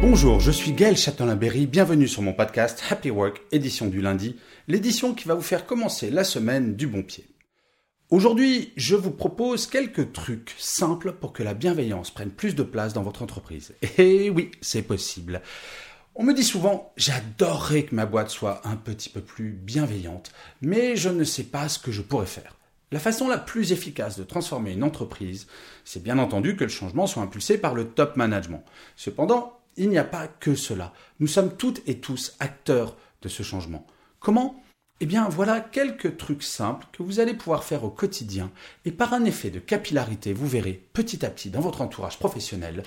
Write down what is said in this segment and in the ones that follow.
Bonjour, je suis Gaël Châtelain-Berry, bienvenue sur mon podcast Happy Work, édition du lundi, l'édition qui va vous faire commencer la semaine du bon pied. Aujourd'hui, je vous propose quelques trucs simples pour que la bienveillance prenne plus de place dans votre entreprise. Et oui, c'est possible. On me dit souvent, j'adorerais que ma boîte soit un petit peu plus bienveillante, mais je ne sais pas ce que je pourrais faire. La façon la plus efficace de transformer une entreprise, c'est bien entendu que le changement soit impulsé par le top management. Cependant, il n'y a pas que cela. Nous sommes toutes et tous acteurs de ce changement. Comment? Eh bien, voilà quelques trucs simples que vous allez pouvoir faire au quotidien et par un effet de capillarité, vous verrez petit à petit dans votre entourage professionnel,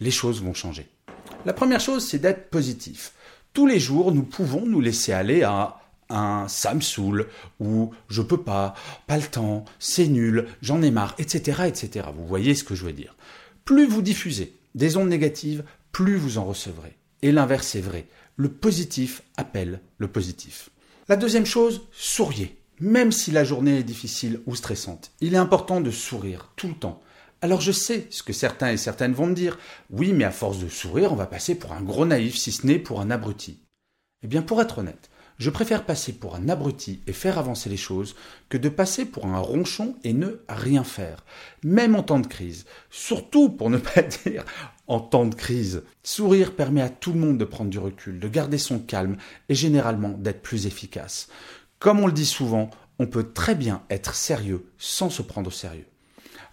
les choses vont changer. La première chose, c'est d'être positif. Tous les jours, nous pouvons nous laisser aller à un ça saoule ou je peux pas, pas le temps, c'est nul, j'en ai marre, etc., etc. Vous voyez ce que je veux dire. Plus vous diffusez des ondes négatives, plus vous en recevrez. Et l'inverse est vrai. Le positif appelle le positif. La deuxième chose, souriez. Même si la journée est difficile ou stressante, il est important de sourire tout le temps. Alors je sais ce que certains et certaines vont me dire. Oui, mais à force de sourire, on va passer pour un gros naïf, si ce n'est pour un abruti. Eh bien, pour être honnête, je préfère passer pour un abruti et faire avancer les choses que de passer pour un ronchon et ne rien faire, même en temps de crise. Surtout pour ne pas dire en temps de crise. Sourire permet à tout le monde de prendre du recul, de garder son calme et généralement d'être plus efficace. Comme on le dit souvent, on peut très bien être sérieux sans se prendre au sérieux.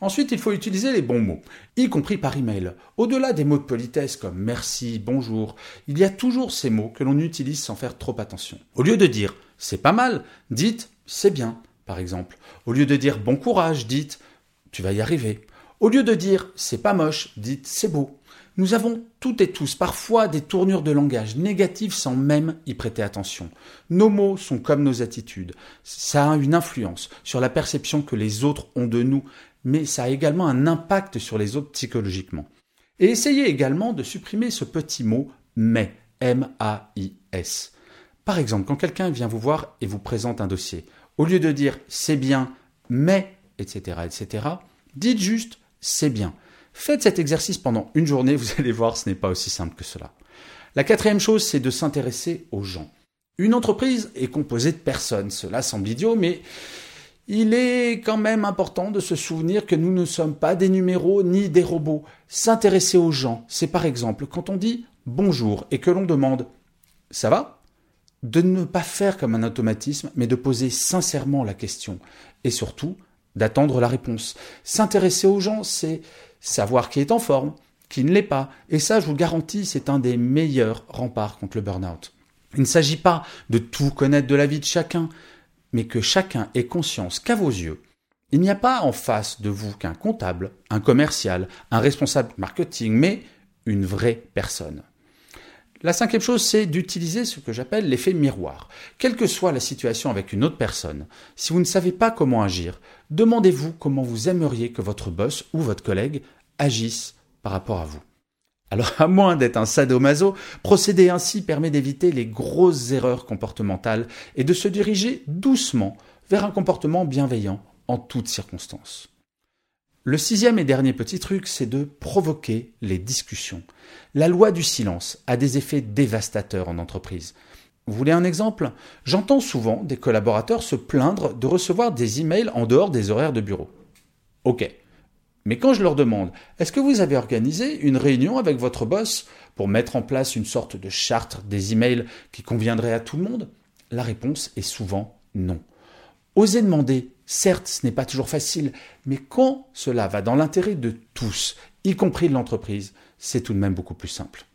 Ensuite, il faut utiliser les bons mots, y compris par email. Au-delà des mots de politesse comme merci, bonjour, il y a toujours ces mots que l'on utilise sans faire trop attention. Au lieu de dire c'est pas mal, dites c'est bien, par exemple. Au lieu de dire bon courage, dites tu vas y arriver. Au lieu de dire c'est pas moche, dites c'est beau. Nous avons toutes et tous parfois des tournures de langage négatives sans même y prêter attention. Nos mots sont comme nos attitudes. Ça a une influence sur la perception que les autres ont de nous, mais ça a également un impact sur les autres psychologiquement. Et essayez également de supprimer ce petit mot mais, M-A-I-S. Par exemple, quand quelqu'un vient vous voir et vous présente un dossier, au lieu de dire c'est bien, mais, etc., etc., dites juste c'est bien. Faites cet exercice pendant une journée, vous allez voir, ce n'est pas aussi simple que cela. La quatrième chose, c'est de s'intéresser aux gens. Une entreprise est composée de personnes, cela semble idiot, mais il est quand même important de se souvenir que nous ne sommes pas des numéros ni des robots. S'intéresser aux gens, c'est par exemple quand on dit bonjour et que l'on demande ça va? De ne pas faire comme un automatisme, mais de poser sincèrement la question et surtout d'attendre la réponse. S'intéresser aux gens, c'est savoir qui est en forme, qui ne l'est pas. Et ça, je vous garantis, c'est un des meilleurs remparts contre le burn-out. Il ne s'agit pas de tout connaître de la vie de chacun, mais que chacun ait conscience qu'à vos yeux, il n'y a pas en face de vous qu'un comptable, un commercial, un responsable marketing, mais une vraie personne. La cinquième chose, c'est d'utiliser ce que j'appelle l'effet miroir. Quelle que soit la situation avec une autre personne, si vous ne savez pas comment agir, demandez-vous comment vous aimeriez que votre boss ou votre collègue agisse par rapport à vous. Alors, à moins d'être un sadomaso, procéder ainsi permet d'éviter les grosses erreurs comportementales et de se diriger doucement vers un comportement bienveillant en toutes circonstances. Le sixième et dernier petit truc, c'est de provoquer les discussions. La loi du silence a des effets dévastateurs en entreprise. Vous voulez un exemple? J'entends souvent des collaborateurs se plaindre de recevoir des emails en dehors des horaires de bureau. Ok. Mais quand je leur demande, est-ce que vous avez organisé une réunion avec votre boss pour mettre en place une sorte de charte des emails qui conviendrait à tout le monde? La réponse est souvent non. Osez demander, certes, ce n'est pas toujours facile, mais quand cela va dans l'intérêt de tous, y compris de l'entreprise, c'est tout de même beaucoup plus simple.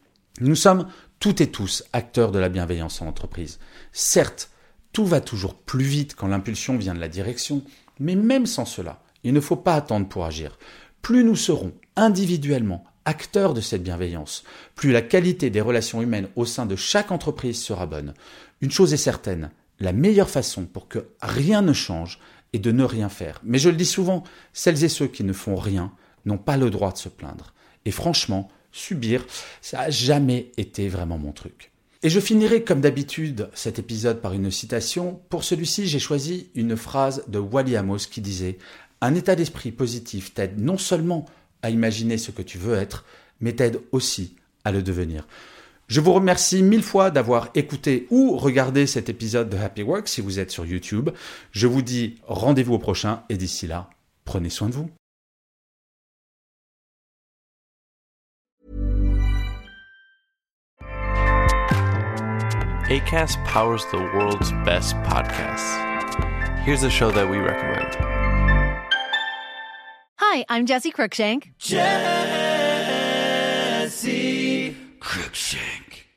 Nous sommes toutes et tous acteurs de la bienveillance en entreprise. Certes, Tout va toujours plus vite quand l'impulsion vient de la direction, mais même sans cela, il ne faut pas attendre pour agir. Plus nous serons individuellement acteurs de cette bienveillance, plus la qualité des relations humaines au sein de chaque entreprise sera bonne. Une chose est certaine, la meilleure façon pour que rien ne change est de ne rien faire. Mais je le dis souvent, celles et ceux qui ne font rien n'ont pas le droit de se plaindre. Et franchement, subir, ça n'a jamais été vraiment mon truc. Et je finirai comme d'habitude cet épisode par une citation. Pour celui-ci, j'ai choisi une phrase de Wally Amos qui disait Un état d'esprit positif t'aide non seulement à imaginer ce que tu veux être, mais t'aide aussi à le devenir. Je vous remercie mille fois d'avoir écouté ou regardé cet épisode de Happy Work si vous êtes sur YouTube. Je vous dis rendez-vous au prochain et d'ici là, prenez soin de vous. ACAST powers the world's best podcasts. Here's a show that we recommend. Hi, I'm Jesse Cruikshank. Jesse